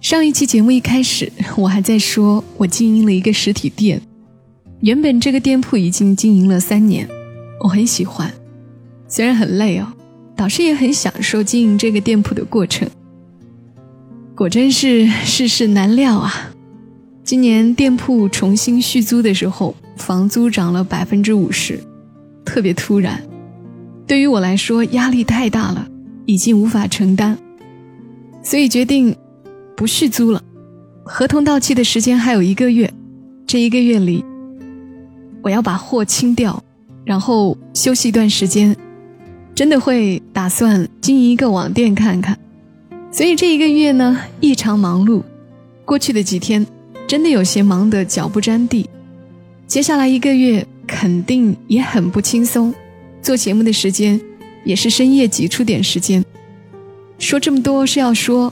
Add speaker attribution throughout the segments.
Speaker 1: 上一期节目一开始，我还在说我经营了一个实体店，原本这个店铺已经经营了三年，我很喜欢，虽然很累哦，导师也很享受经营这个店铺的过程。果真是世事难料啊！今年店铺重新续租的时候，房租涨了百分之五十。特别突然，对于我来说压力太大了，已经无法承担，所以决定不续租了。合同到期的时间还有一个月，这一个月里，我要把货清掉，然后休息一段时间，真的会打算经营一个网店看看。所以这一个月呢，异常忙碌。过去的几天，真的有些忙得脚不沾地。接下来一个月。肯定也很不轻松，做节目的时间也是深夜挤出点时间。说这么多是要说，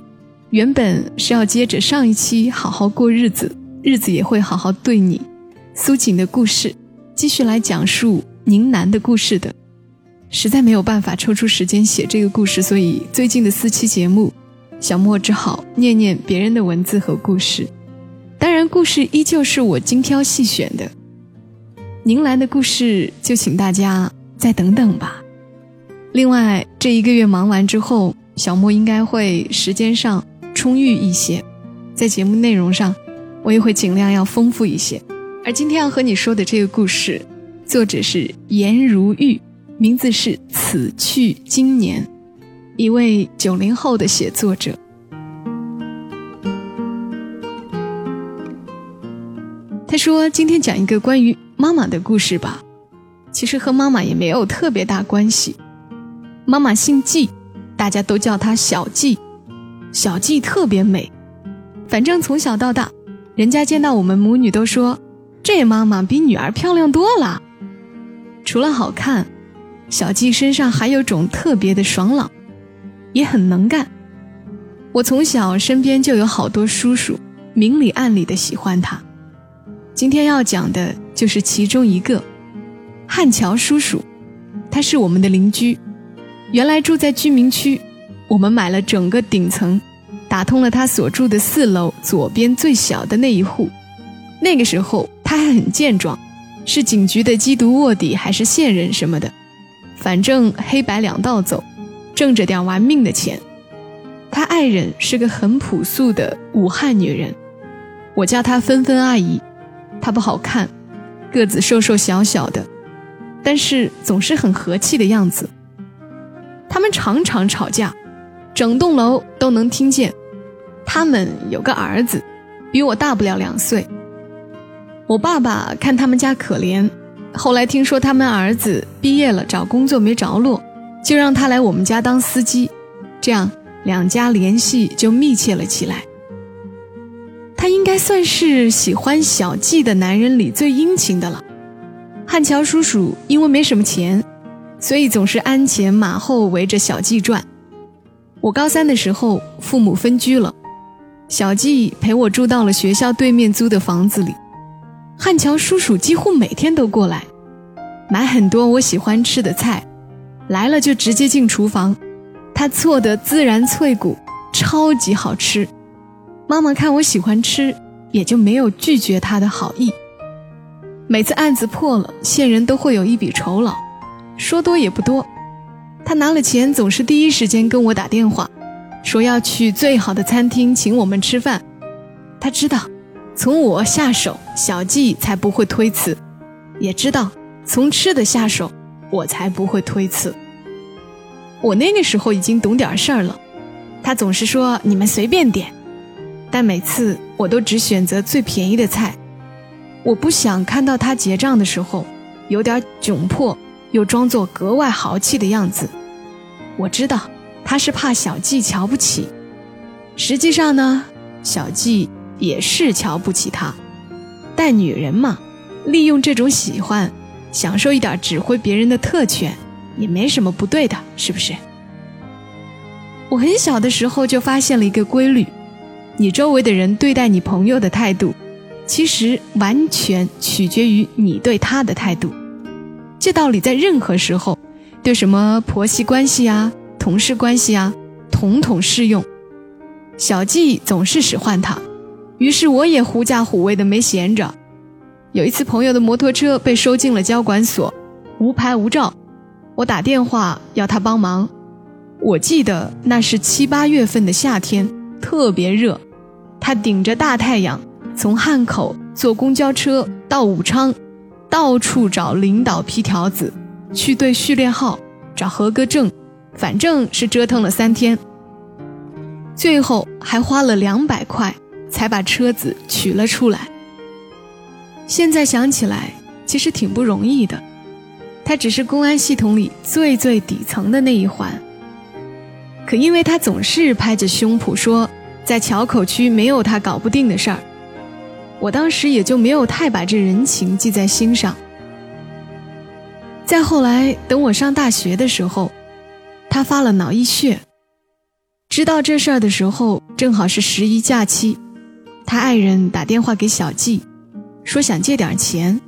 Speaker 1: 原本是要接着上一期好好过日子，日子也会好好对你。苏锦的故事，继续来讲述宁南的故事的，实在没有办法抽出时间写这个故事，所以最近的四期节目，小莫只好念念别人的文字和故事。当然，故事依旧是我精挑细选的。宁兰的故事，就请大家再等等吧。另外，这一个月忙完之后，小莫应该会时间上充裕一些，在节目内容上，我也会尽量要丰富一些。而今天要和你说的这个故事，作者是颜如玉，名字是此去经年，一位九零后的写作者。他说：“今天讲一个关于……”妈妈的故事吧，其实和妈妈也没有特别大关系。妈妈姓季，大家都叫她小季。小季特别美，反正从小到大，人家见到我们母女都说，这妈妈比女儿漂亮多了。除了好看，小季身上还有种特别的爽朗，也很能干。我从小身边就有好多叔叔，明里暗里的喜欢她。今天要讲的就是其中一个，汉桥叔叔，他是我们的邻居，原来住在居民区，我们买了整个顶层，打通了他所住的四楼左边最小的那一户。那个时候他还很健壮，是警局的缉毒卧底还是线人什么的，反正黑白两道走，挣着点玩命的钱。他爱人是个很朴素的武汉女人，我叫她芬芬阿姨。她不好看，个子瘦瘦小小的，但是总是很和气的样子。他们常常吵架，整栋楼都能听见。他们有个儿子，比我大不了两岁。我爸爸看他们家可怜，后来听说他们儿子毕业了，找工作没着落，就让他来我们家当司机，这样两家联系就密切了起来。他应该算是喜欢小季的男人里最殷勤的了。汉桥叔叔因为没什么钱，所以总是鞍前马后围着小季转。我高三的时候，父母分居了，小季陪我住到了学校对面租的房子里。汉桥叔叔几乎每天都过来，买很多我喜欢吃的菜，来了就直接进厨房，他做的孜然脆骨超级好吃。妈妈看我喜欢吃，也就没有拒绝他的好意。每次案子破了，线人都会有一笔酬劳，说多也不多。他拿了钱，总是第一时间跟我打电话，说要去最好的餐厅请我们吃饭。他知道，从我下手，小季才不会推辞；也知道，从吃的下手，我才不会推辞。我那个时候已经懂点事儿了，他总是说：“你们随便点。”但每次我都只选择最便宜的菜，我不想看到他结账的时候有点窘迫，又装作格外豪气的样子。我知道他是怕小季瞧不起，实际上呢，小季也是瞧不起他。但女人嘛，利用这种喜欢，享受一点指挥别人的特权，也没什么不对的，是不是？我很小的时候就发现了一个规律：你周围的人对待你朋友的态度，其实完全取决于你对他的态度。这道理在任何时候，对什么婆媳关系啊、同事关系啊，统统适用。小季总是使唤他。于是我也狐假虎威的没闲着。有一次，朋友的摩托车被收进了交管所，无牌无照。我打电话要他帮忙。我记得那是七八月份的夏天，特别热。他顶着大太阳，从汉口坐公交车到武昌，到处找领导批条子，去对序列号，找合格证，反正是折腾了三天。最后还花了两百块。才把车子取了出来。现在想起来，其实挺不容易的。他只是公安系统里最最底层的那一环。可因为他总是拍着胸脯说，在桥口区没有他搞不定的事儿，我当时也就没有太把这人情记在心上。再后来，等我上大学的时候，他发了脑溢血。知道这事儿的时候，正好是十一假期。他爱人打电话给小季，说想借点钱，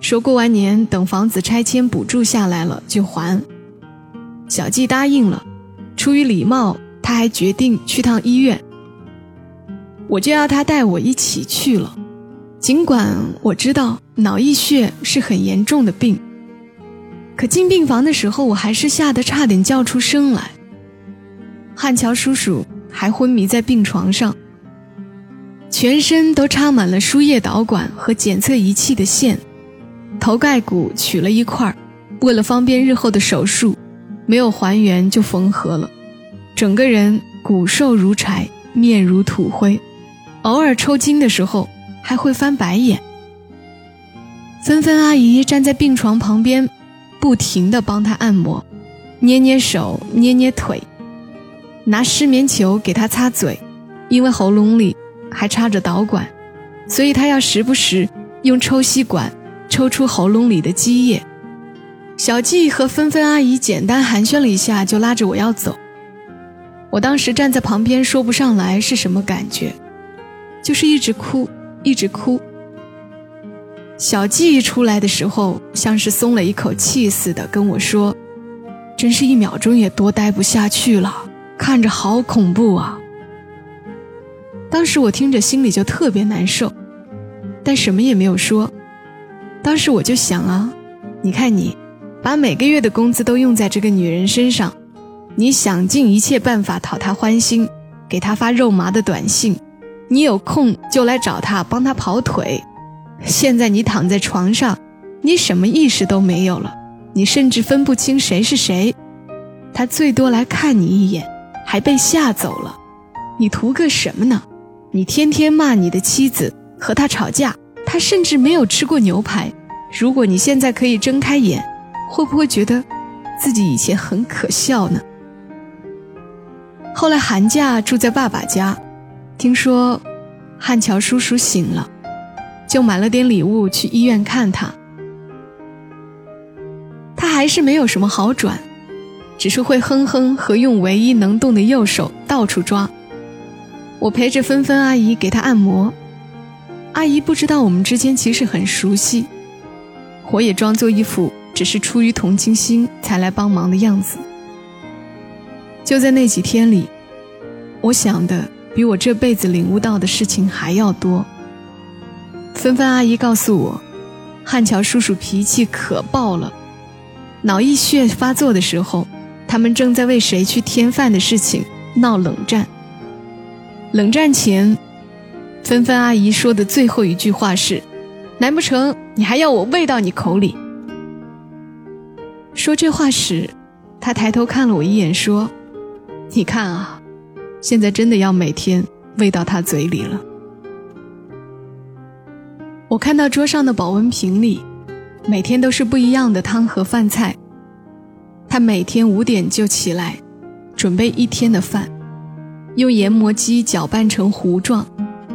Speaker 1: 说过完年等房子拆迁补助下来了就还。小季答应了，出于礼貌，他还决定去趟医院。我就要他带我一起去了，尽管我知道脑溢血是很严重的病，可进病房的时候，我还是吓得差点叫出声来。汉桥叔叔还昏迷在病床上。全身都插满了输液导管和检测仪器的线，头盖骨取了一块为了方便日后的手术，没有还原就缝合了。整个人骨瘦如柴，面如土灰，偶尔抽筋的时候还会翻白眼。芬芬阿姨站在病床旁边，不停地帮他按摩，捏捏手，捏捏腿，拿湿棉球给他擦嘴，因为喉咙里。还插着导管，所以他要时不时用抽吸管抽出喉咙里的积液。小季和芬芬阿姨简单寒暄了一下，就拉着我要走。我当时站在旁边，说不上来是什么感觉，就是一直哭，一直哭。小季出来的时候，像是松了一口气似的，跟我说：“真是一秒钟也多待不下去了，看着好恐怖啊。”当时我听着心里就特别难受，但什么也没有说。当时我就想啊，你看你，把每个月的工资都用在这个女人身上，你想尽一切办法讨她欢心，给她发肉麻的短信，你有空就来找他帮他跑腿。现在你躺在床上，你什么意识都没有了，你甚至分不清谁是谁。他最多来看你一眼，还被吓走了，你图个什么呢？你天天骂你的妻子，和他吵架，他甚至没有吃过牛排。如果你现在可以睁开眼，会不会觉得自己以前很可笑呢？后来寒假住在爸爸家，听说汉桥叔叔醒了，就买了点礼物去医院看他。他还是没有什么好转，只是会哼哼和用唯一能动的右手到处抓。我陪着芬芬阿姨给她按摩，阿姨不知道我们之间其实很熟悉，我也装作一副只是出于同情心才来帮忙的样子。就在那几天里，我想的比我这辈子领悟到的事情还要多。芬芬阿姨告诉我，汉桥叔叔脾气可爆了，脑溢血发作的时候，他们正在为谁去添饭的事情闹冷战。冷战前，芬芬阿姨说的最后一句话是：“难不成你还要我喂到你口里？”说这话时，她抬头看了我一眼，说：“你看啊，现在真的要每天喂到他嘴里了。”我看到桌上的保温瓶里，每天都是不一样的汤和饭菜。他每天五点就起来，准备一天的饭。用研磨机搅拌成糊状，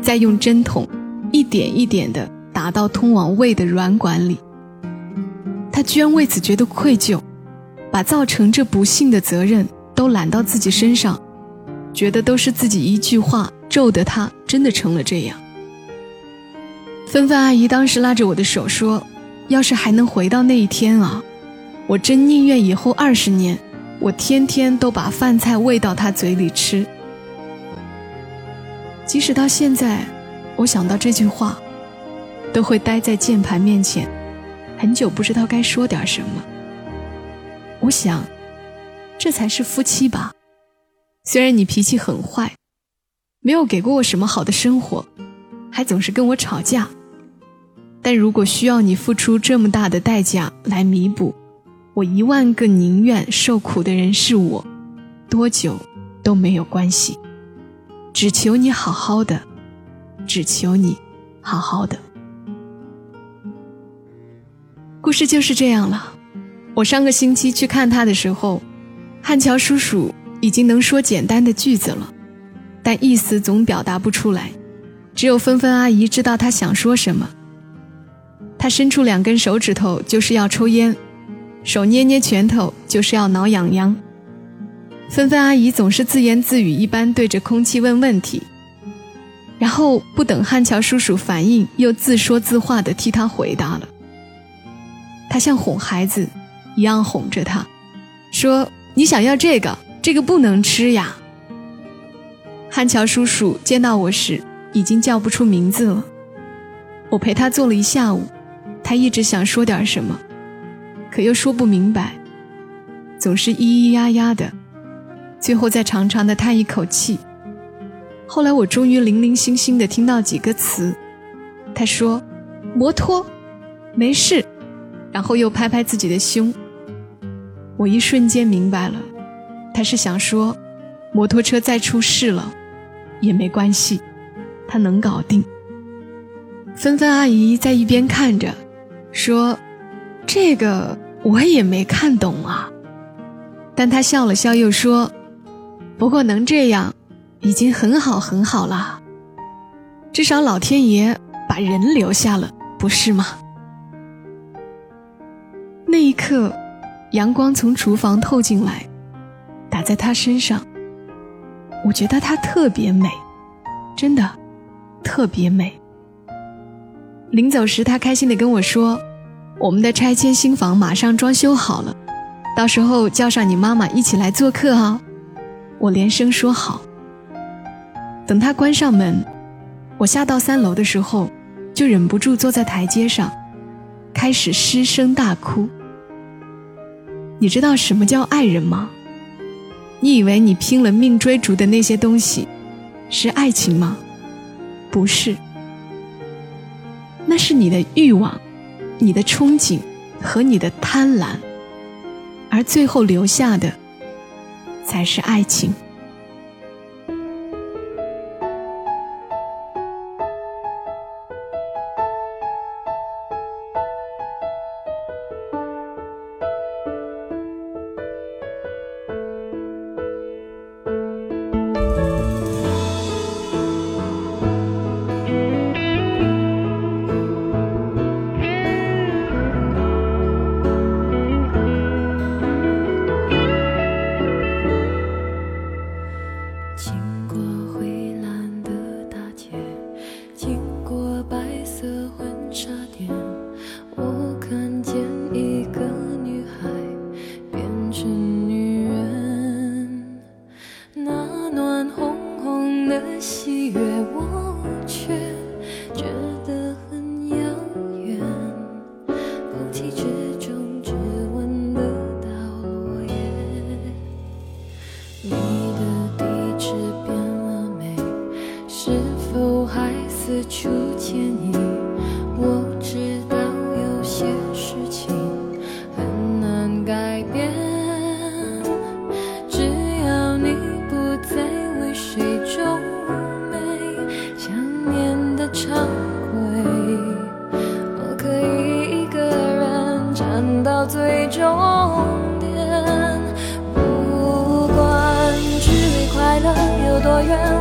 Speaker 1: 再用针筒一点一点地打到通往胃的软管里。他居然为此觉得愧疚，把造成这不幸的责任都揽到自己身上，觉得都是自己一句话咒得他真的成了这样。芬芬阿姨当时拉着我的手说：“要是还能回到那一天啊，我真宁愿以后二十年，我天天都把饭菜喂到他嘴里吃。即使到现在，我想到这句话，都会待在键盘面前，很久不知道该说点什么。我想，这才是夫妻吧。虽然你脾气很坏，没有给过我什么好的生活，还总是跟我吵架。”但如果需要你付出这么大的代价来弥补，我一万个宁愿受苦的人是我，多久都没有关系。只求你好好的，只求你好好的。故事就是这样了。我上个星期去看他的时候，汉桥叔叔已经能说简单的句子了，但意思总表达不出来，只有芬芬阿姨知道他想说什么。他伸出两根手指头，就是要抽烟；手捏捏拳头，就是要挠痒痒。芬芬阿姨总是自言自语一般对着空气问问题，然后不等汉桥叔叔反应，又自说自话地替他回答了。他像哄孩子一样哄着他，说：“你想要这个，这个不能吃呀。”汉桥叔叔见到我时，已经叫不出名字了。我陪他坐了一下午。他一直想说点什么，可又说不明白，总是咿咿呀呀的，最后再长长的叹一口气。后来我终于零零星星的听到几个词，他说：“摩托，没事。”然后又拍拍自己的胸。我一瞬间明白了，他是想说，摩托车再出事了，也没关系，他能搞定。芬芬阿姨在一边看着。说：“这个我也没看懂啊。”但他笑了笑，又说：“不过能这样，已经很好很好了。至少老天爷把人留下了，不是吗？”那一刻，阳光从厨房透进来，在他身上。我觉得她特别美，真的，特别美。临走时，他开心地跟我说：“我们的拆迁新房马上装修好了，到时候叫上你妈妈一起来做客啊！”我连声说好。等他关上门，我下到三楼的时候，就忍不住坐在台阶上，开始失声大哭。你知道什么叫爱人吗？你以为你拼了命追逐的那些东西，是爱情吗？不是。那是你的欲望，你的憧憬和你的贪婪，而最后留下的，才是爱情。
Speaker 2: 远，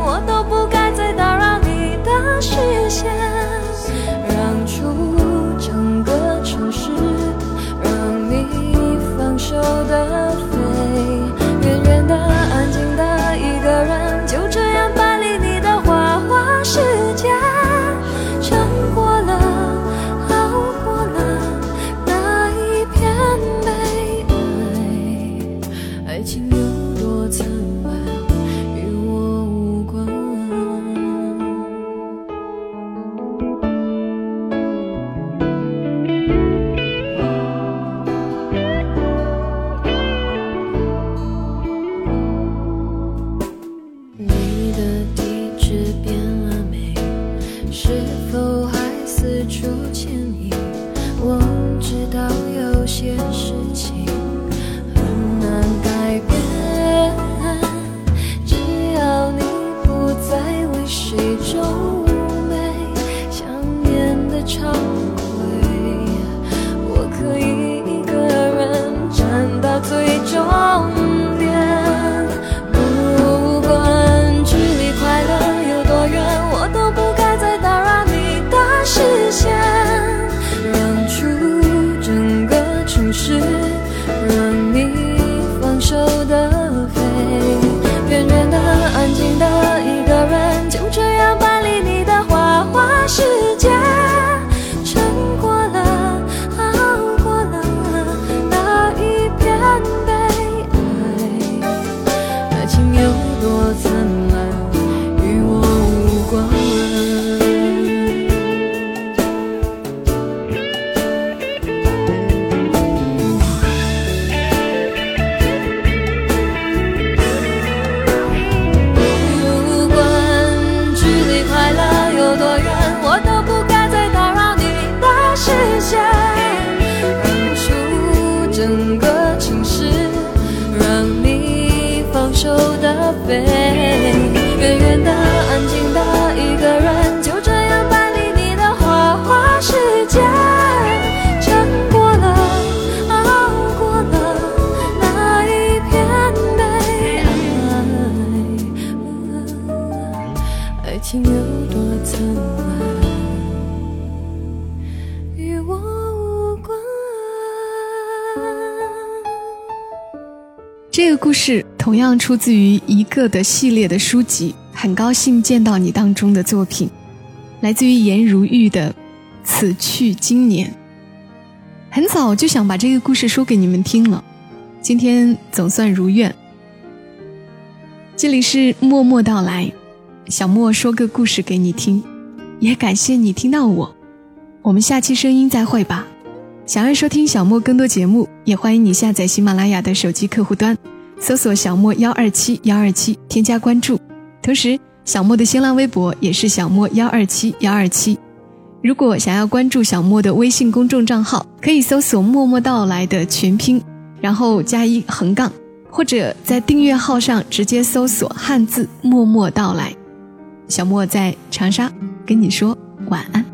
Speaker 1: 故事。同样出自于一个的系列的书籍，很高兴见到你当中的作品，来自于颜如玉的《此去经年》。很早就想把这个故事说给你们听了，今天总算如愿。这里是默默到来，小莫说个故事给你听，也感谢你听到我。我们下期声音再会吧。想要收听小莫更多节目，也欢迎你下载喜马拉雅的手机客户端。搜索小莫幺二七幺二七，添加关注。同时，小莫的新浪微博也是小莫幺二七幺二七。如果想要关注小莫的微信公众账号，可以搜索“默默到来”的全拼，然后加一横杠，或者在订阅号上直接搜索汉字“默默到来”。小莫在长沙跟你说晚安。